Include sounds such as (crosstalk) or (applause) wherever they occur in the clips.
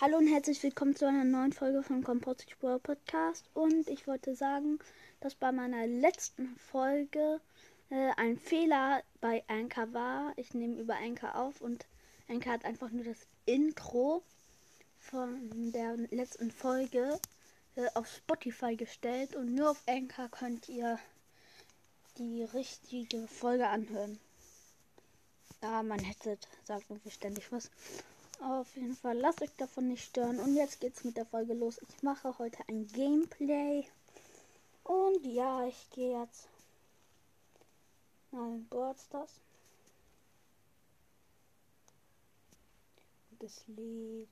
Hallo und herzlich willkommen zu einer neuen Folge vom Composite World Podcast. Und ich wollte sagen, dass bei meiner letzten Folge äh, ein Fehler bei Anchor war. Ich nehme über Anchor auf und Anchor hat einfach nur das Intro von der letzten Folge äh, auf Spotify gestellt und nur auf Anchor könnt ihr die richtige Folge anhören. Ja, mein Headset sagt irgendwie ständig was. Auf jeden Fall, lasst euch davon nicht stören. Und jetzt geht's mit der Folge los. Ich mache heute ein Gameplay. Und ja, ich gehe jetzt mal in Boardstars. Das Lied.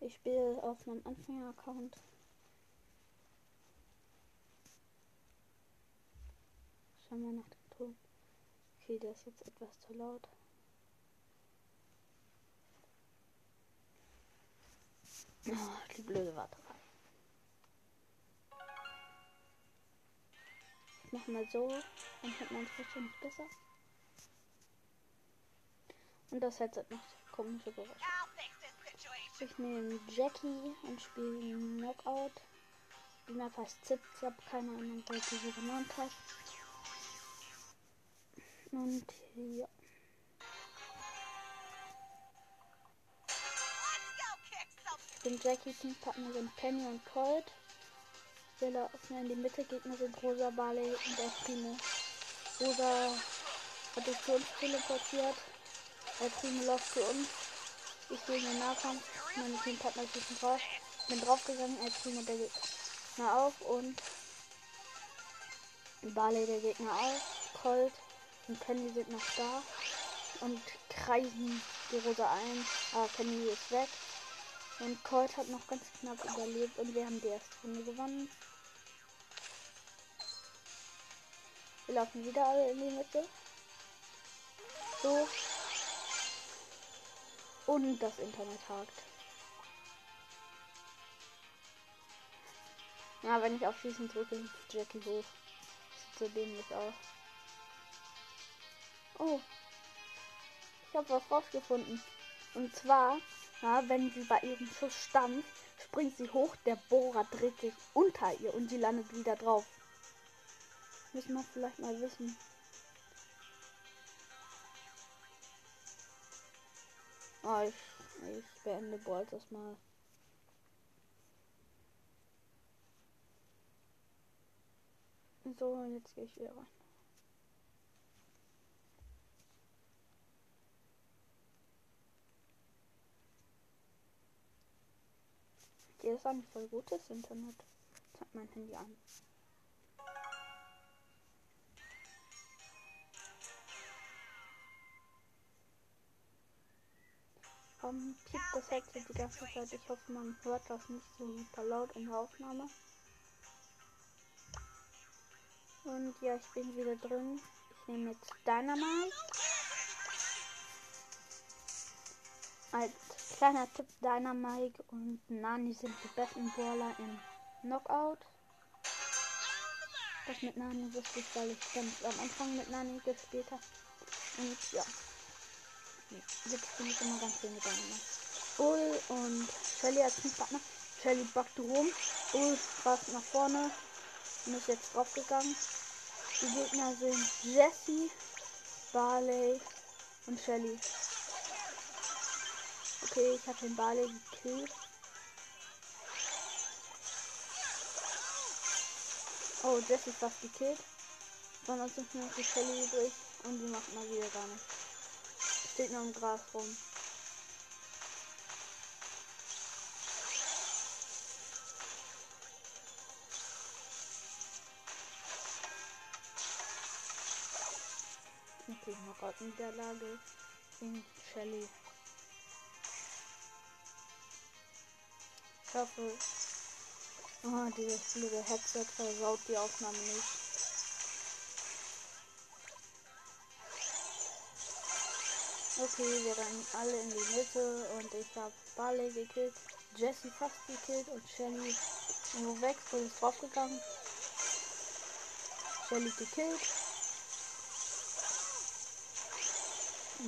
Ich spiele auf meinem Anfänger-Account. Schauen wir nach. Okay, der ist jetzt etwas zu laut. Oh, die blöde Warterei. Ich mach mal so, dann hat man es wahrscheinlich besser. Und das Headset macht komische Geräusche. Ich nehme Jackie und spiele Knockout. Die Map heißt Zip. Ich habe keine Ahnung, wer diese genannt hat. Und ja. Bin Jackie, Teampartner sind Penny und Colt. Wir laufen in die Mitte, Gegner sind Rosa, Barley und der. Rosa hat sich zu uns teleportiert. Der läuft zu uns. Ich sehe den Nahkampf. Meine Teampartner sind drauf. Bin draufgegangen, Primo der Gegner auf und Barley der Gegner auf. Colt und Penny sind noch da und kreisen die Rosa ein. Aber Penny ist weg. Und Colt hat noch ganz knapp überlebt und wir haben die erste Runde gewonnen. Wir laufen wieder alle in die Mitte. So. Und das Internet hakt. Ja, wenn ich auf Schießen drücke, Jackie hoch. Sieht so dämlich aus. Oh. Ich habe was rausgefunden. Und zwar, ja, wenn sie bei ihrem Schuss stampft, springt sie hoch, der Bohrer dreht sich unter ihr und sie landet wieder drauf. Müssen wir vielleicht mal wissen. Oh, ich, ich beende Balls erstmal. So, jetzt gehe ich wieder rein. Hier ist ein voll gutes Internet. Zeigt mein Handy an. Um, piept das Headset die ganze Zeit. Ich hoffe, man hört das nicht so super laut in der Aufnahme. Und ja, ich bin wieder drin. Ich nehme jetzt Dynamite. Als kleiner Tipp, Dynamite und Nani sind die besten Brawler im Knockout. Das mit Nani wusste ich, weil ich ganz am Anfang mit Nani gespielt habe. Und ja. Jetzt bin ich immer ganz viel mit Dynamite. Bull und Shelly als Partner. Shelly backt rum. Bull rast nach vorne und ist jetzt draufgegangen. Die Gegner sind Jesse, Barley und Shelly. Okay, ich habe den Barley gekillt. Oh, Jesse ist fast gekillt. Uns sind nur noch die Shelly übrig und die macht mal wieder gar nichts. Steht nur im Gras rum. Okay, Knockout Niederlage in Shelly. Ich hoffe, oh, dieses blöde Headset versaut die Aufnahme nicht. Okay, wir rennen alle in die Mitte und ich habe Barley gekillt, Jesse fast gekillt und Shelly irgendwo weg, wo ist draufgegangen. Shelly gekillt.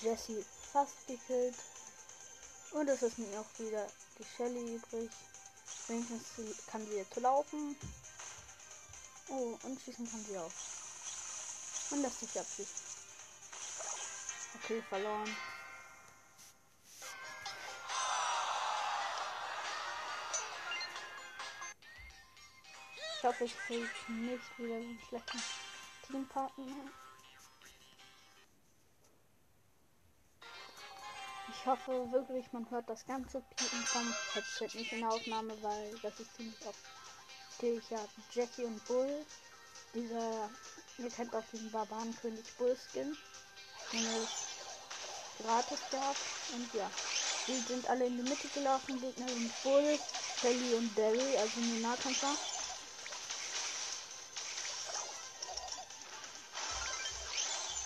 Jesse fast gekillt. Und es ist mir auch wieder die Shelly übrig. Wenigstens kann sie jetzt laufen. Oh, und schießen kann sie auch. Und lässt sich abschießen. Okay, verloren. Ich hoffe, ich kriege nicht wieder einen schlechten Teampartner. Ich hoffe wirklich, man hört das ganze Piepen vom Headset nicht in der Aufnahme, weil das ist ziemlich oft. Okay, ich habe Jackie und Bull. Dieser, ihr kennt auch diesen Barbarenkönig Bull Skin. Den es gratis gab. Und ja, die sind alle in die Mitte gelaufen. Gegner sind Bull, Shelly und Derry, also nur Nahkämpfer.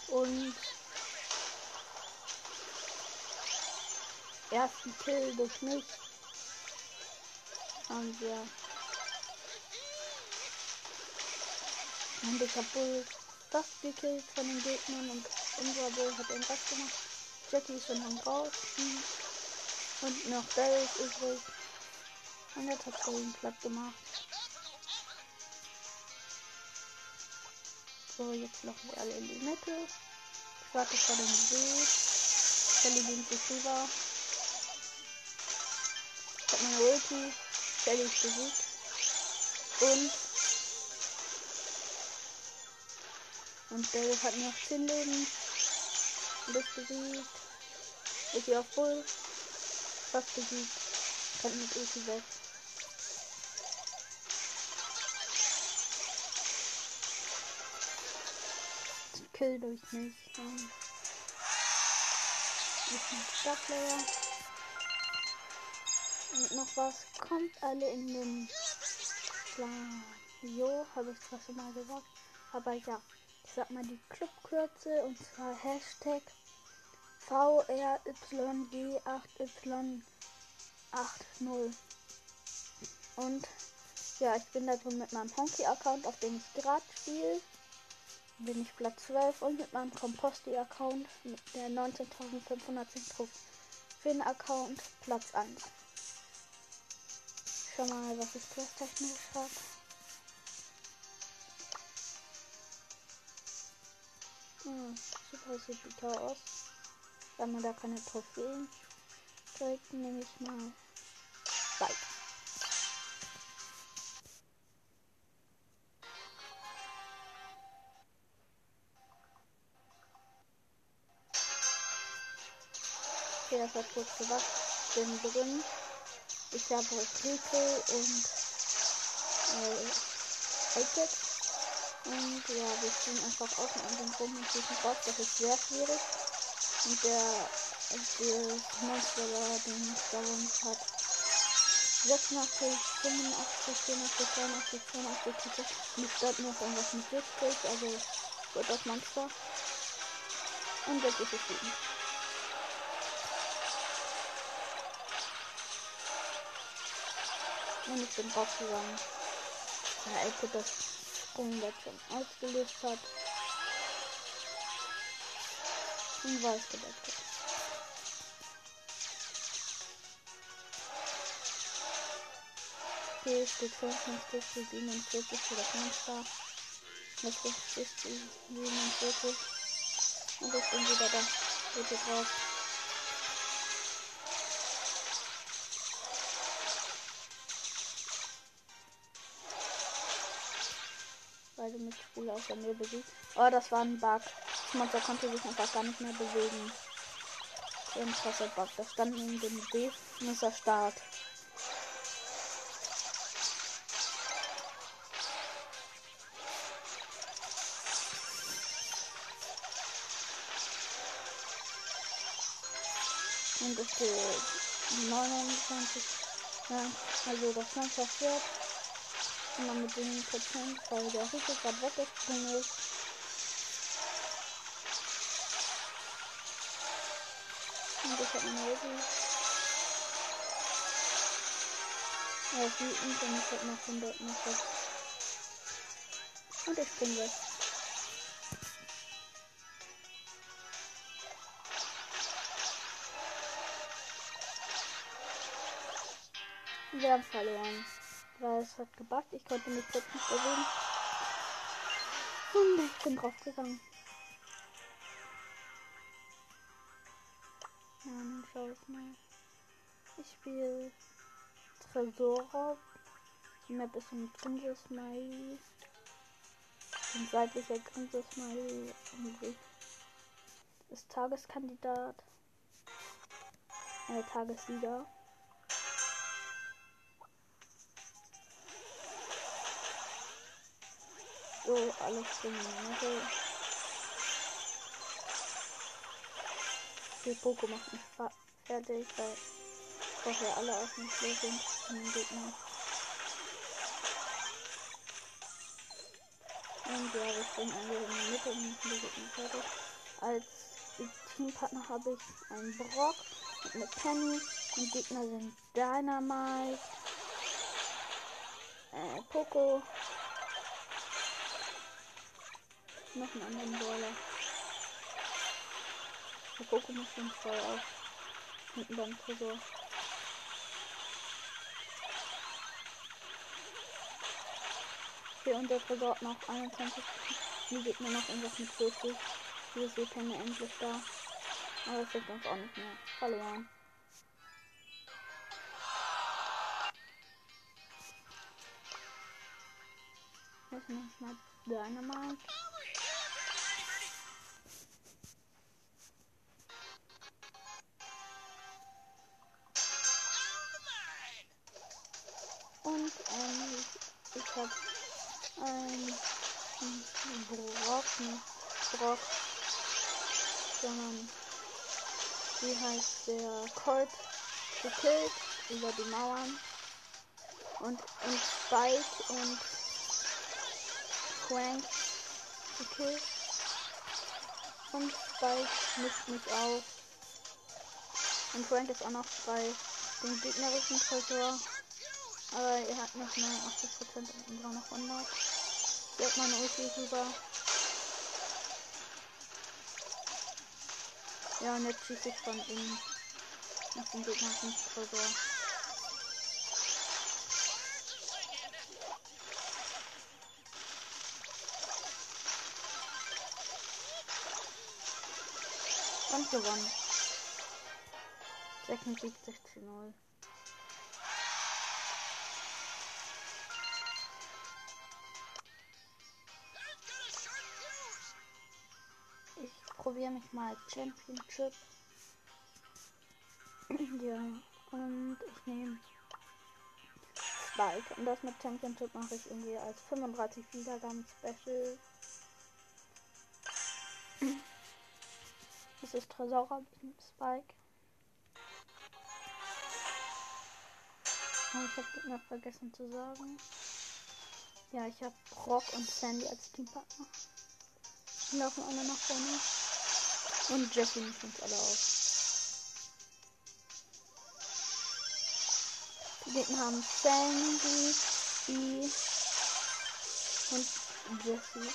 Und ersten Kill durch mich haben wir. Und ich habe wohl fast gekillt von den Gegnern und unser Bull hat den Rest gemacht. Jackie ist schon am raus. Und noch Darius übrig. Und jetzt hat ihn platt gemacht. So, jetzt laufen wir alle in die Mitte. Ich warte vor dem See. Shelly beamt sich rüber. Ich hab meine Ulti. Ist besiegt. Und. Und David hat noch 10 Leben. Und ist besiegt. Ich gehe auf Bull. Fast besiegt. Kann mit Ulti weg. Kill durch mich. Ähm, ist ein Stadtlayer. Und noch was. Kommt alle in den Plan. Jo, habe ich zwar schon mal gesagt. Aber ja, ich sag mal die Clubkürze und zwar Hashtag VRYG8Y80. Und ja, ich bin da schon mit meinem Honky-Account, auf dem ich gerade spiele bin ich Platz 12 und mit meinem Komposti-Account mit der 19.510 Trophäen-Account Platz 1. Schau mal, was ich technisch habe. Hm, super sieht die Tor aus. Da man da keine Trophäen kriegt, nehme ich mal weiter. Okay, das hat kurz gewacht. Bin drin. Ich habe Rico und äh. Und ja, wir stehen einfach außen an den rum und schießen raus. Das ist sehr schwierig. Und der, der Monster, den Stallung hat 86, 85, 84, 82, 82, 80. Und ich starte noch irgendwas mit 70, also wird das Monster. Und jetzt ist es wütend. Und ich bin rausgegangen. Ja, Elke das Sprungbrett schon ausgelöst hat. Und weiß gedeckt hat. Okay, steht 55 zu 47 für das Monster. Jetzt ist es 47. Und ich bin wieder da. Bitte drauf. Beide mit Spule aus der Nähe besiegt. Oh, das war ein Bug. Das Monster konnte sich einfach gar nicht mehr bewegen. Ein krasser Bug. Das stand in dem B. Muss er Start. Und es steht 29. Ja, also das Monster fährt mal mit dem Prozent, weil der Rico gerade weggesprungen ist. Und ich habe einen Helden. Er ist wütend und ich werde nach 100 noch weg. Und ich bin weg. Wir haben verloren. Weil es hat gebackt. Ich konnte mich jetzt nicht bewegen. Und ich bin draufgegangen. Schau ich mal. Ich spiele Tresor. Die Map ist ein Grinse-Smiley. Ein seitlicher Grinse-Smiley. Und ist Tageskandidat. Äh, Tagessieger. So, alles in die Mitte. Die Poco macht mich fertig, weil vorher alle auf dem Klo sind den Gegnern. Und ja, wir stehen alle in der Mitte und machen die Gegner fertig. Als Teampartner habe ich einen Brock und eine Penny. Und Gegner sind Dynamite, äh, Poco, noch einen anderen Brawler. Der Poco muss schon voll auf. Hinten beim Tresor. Okay, und der Tresor hat noch 21. Die Gegner noch irgendwas mit 40. Hier ist die endlich da. Aber das hilft uns auch nicht mehr. Verloren. Jetzt noch mal Dynamite. Und ähm, ich hab ein Brock, nicht Brock, sondern wie heißt der Colt gekillt über die Mauern und, und Spike und Frank gekillt und Spike mischt mich auf. Und Frank ist auch noch bei dem gegnerischen Tresor aber er hat noch 89% und war noch 100 er hat meine Ulti rüber Ja, und jetzt schieße ich von innen nach dem gegnerischen Tresor. Und gewonnen. 76 zu 0. probiere mich mal Championship. (clears throat) ja, und ich nehme Spike. Und das mit Championship mache ich irgendwie als 35 Wiedergaben Special. (clears throat) Das ist Tresor Spike. Oh, ich habe noch vergessen zu sagen. Ja, ich habe Brock und Sandy als Teampartner. Die laufen alle nach vorne. Und Jesse nimmt uns alle auf. Die Gegner haben Sandy, E und Jesse.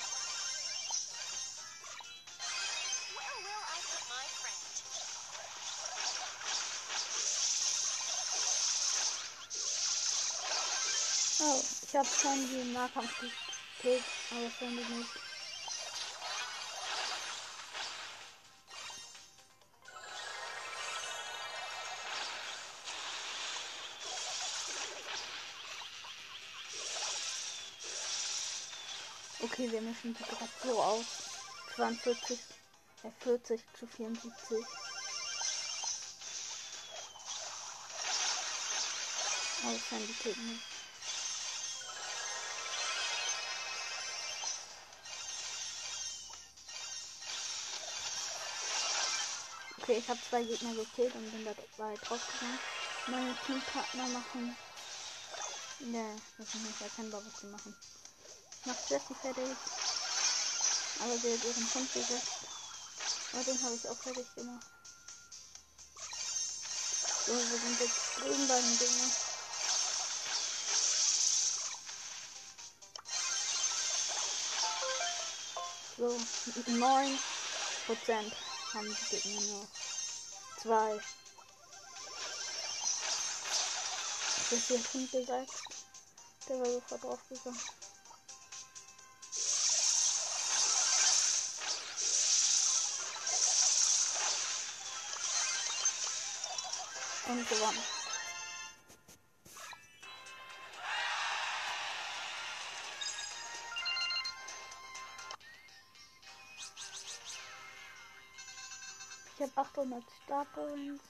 Oh, ich habe Sandy im Nahkampf gekillt, aber Sandy nicht. Okay, wir müssen die gerade so aus. 42, äh 40 zu 74. Außer die Gegner. Okay, ich habe zwei Gegner gekillt und bin dabei draufgegangen. Meine Teampartner machen. Ne, das ist nicht erkennbar, was sie machen macht Jessie fertig. Aber sie hat ihren Hund gesetzt. Aber den habe ich auch fertig gemacht. So, wir sind jetzt drüben bei den Dingen. So, 9% haben die Gegner noch. 2. Das ist jetzt hingesagt. Der war sofort draufgegangen. Und gewonnen. Ich habe 800 Stapels.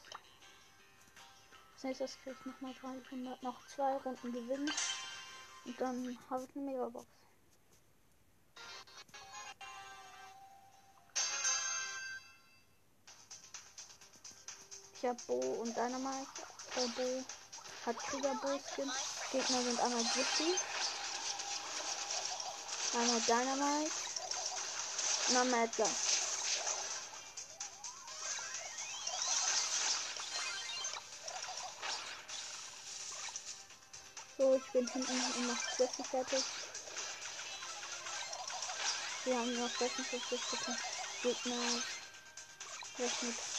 Als nächstes kriege ich nochmal 300, noch zwei Runden gewinnen. Und dann habe ich eine Megabox. Ich Bo und Dynamite. Der Bo hat Kriegerbo-Skin. Gegner sind einmal Gipsy. Einmal Dynamite. Und einmal Edgar. So, ich bin hinten und noch Jesse fertig. Wir haben noch 56 Prozent Gegner. Was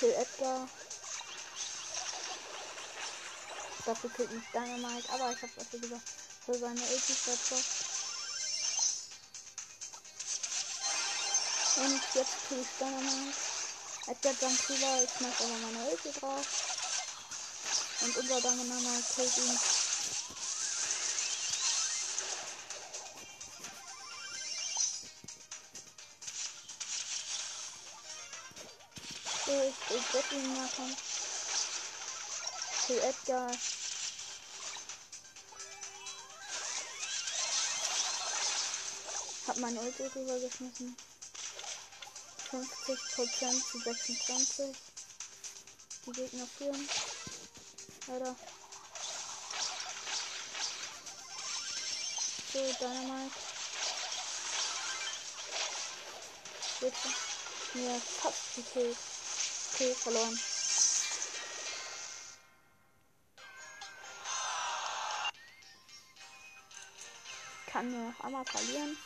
kill Edgar. Dafür killt mich Dynamite, aber ich habe was gesagt für seine Ulti verbraucht. Und jetzt kill ich Dynamite. Edgar jumpt drüber, ich mach aber meine Ulti drauf. Und unser Dynamite killt ihn. Will Gatling machen. Für Edgar. Hab meine Ulti rübergeschmissen. 50% zu 26. Die Gegner führen. Leider. So, Dynamite. Bitte. Mir fast gekillt. Okay, verloren. Kann nur noch einmal verlieren.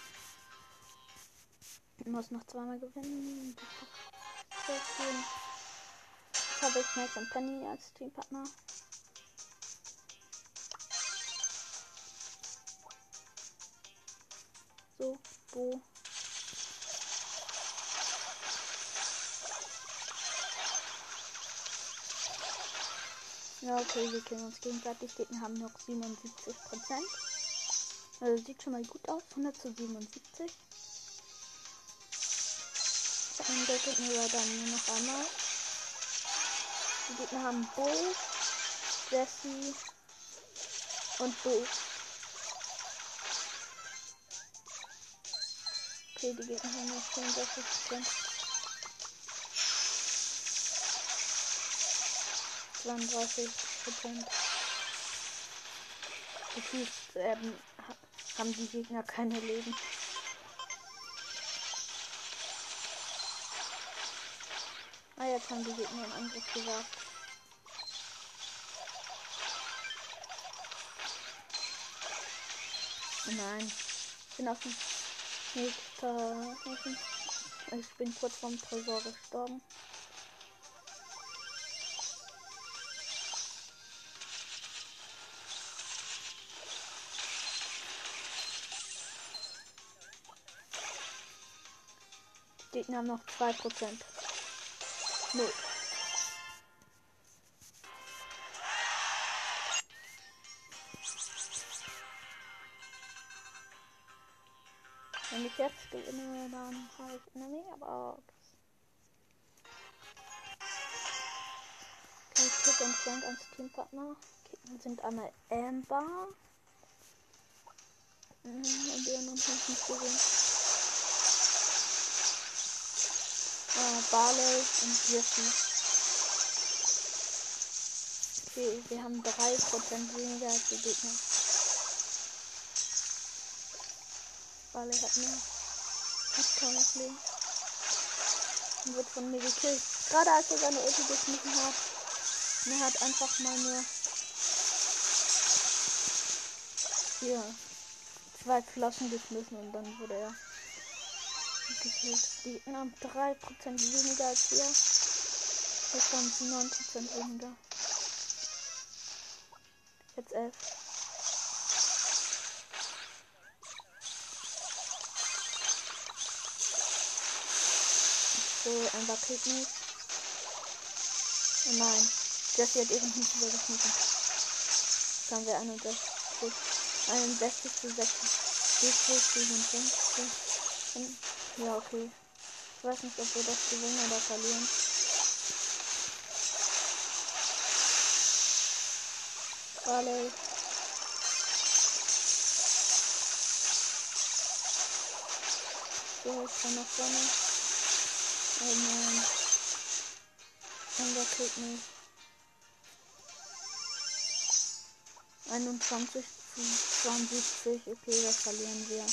Ich muss noch zweimal gewinnen. Jetzt habe ich Max und Penny als Teampartner. So, Bo. Ja, okay, wir kennen uns gegenseitig. Gegner haben noch 77 Prozent. Also sieht schon mal gut aus. 100 zu 77. Und der war dann nur noch einmal. Die Gegner haben Bo, Jesse und Bo. Okay, die Gegner haben noch 64 Prozent. 32 Prozent. Gefühlt ähm, haben die Gegner keine Leben. Ah, jetzt haben die Gegner einen Angriff gesagt. Nein, ich bin auf dem nächsten. Ich bin kurz vorm Tresor gestorben. Gegner haben noch 2%. Null. Wenn ich jetzt gewinne, dann habe ich eine Megabox. Okay, Tick und Frank als Teampartner. Gegner sind einmal Amber. Mhm, und die anderen habe ich nicht gesehen. Äh, Barley und Jesse. Okay, wir haben 3% weniger als die Gegner. Barley hat mehr. Hat noch Leben. Und wird von mir gekillt. Gerade als er seine Ulti geschmissen hat. Und er hat einfach mal nur hier zwei Flossen geschmissen und dann wurde er gekillt. Die haben 3% weniger als wir. Jetzt haben sie 9% weniger. Jetzt 11. So, ein killt mich. Oh nein. Jesse hat eben nicht übergeschnitten. Jetzt haben wir 61. 61 zu 60. 57. Ja, okay. Ich weiß nicht, ob wir das gewinnen oder verlieren. Barley. So, ich kann nach vorne. Oh nein. Und der killt mich. 21 zu 72. Okay, das verlieren wir.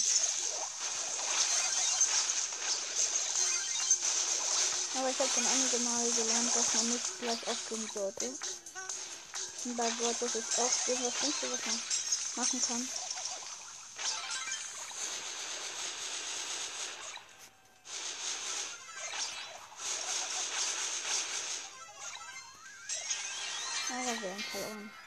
Aber ich habe schon einige Mal gelernt, dass man nicht gleich aufgeben sollte. Und bei Wort ist es auch so, was denkst du, was man machen kann? Aber wir haben verloren.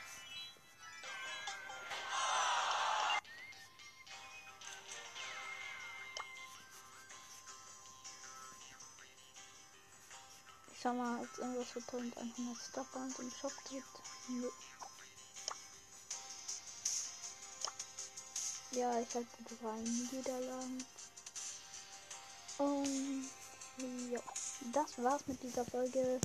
Schau mal, ob es irgendwas für 1100 Starpoints im Shop gibt. Nö. Ja, ich hatte drei Niederlagen. Und ja, das war's mit dieser Folge.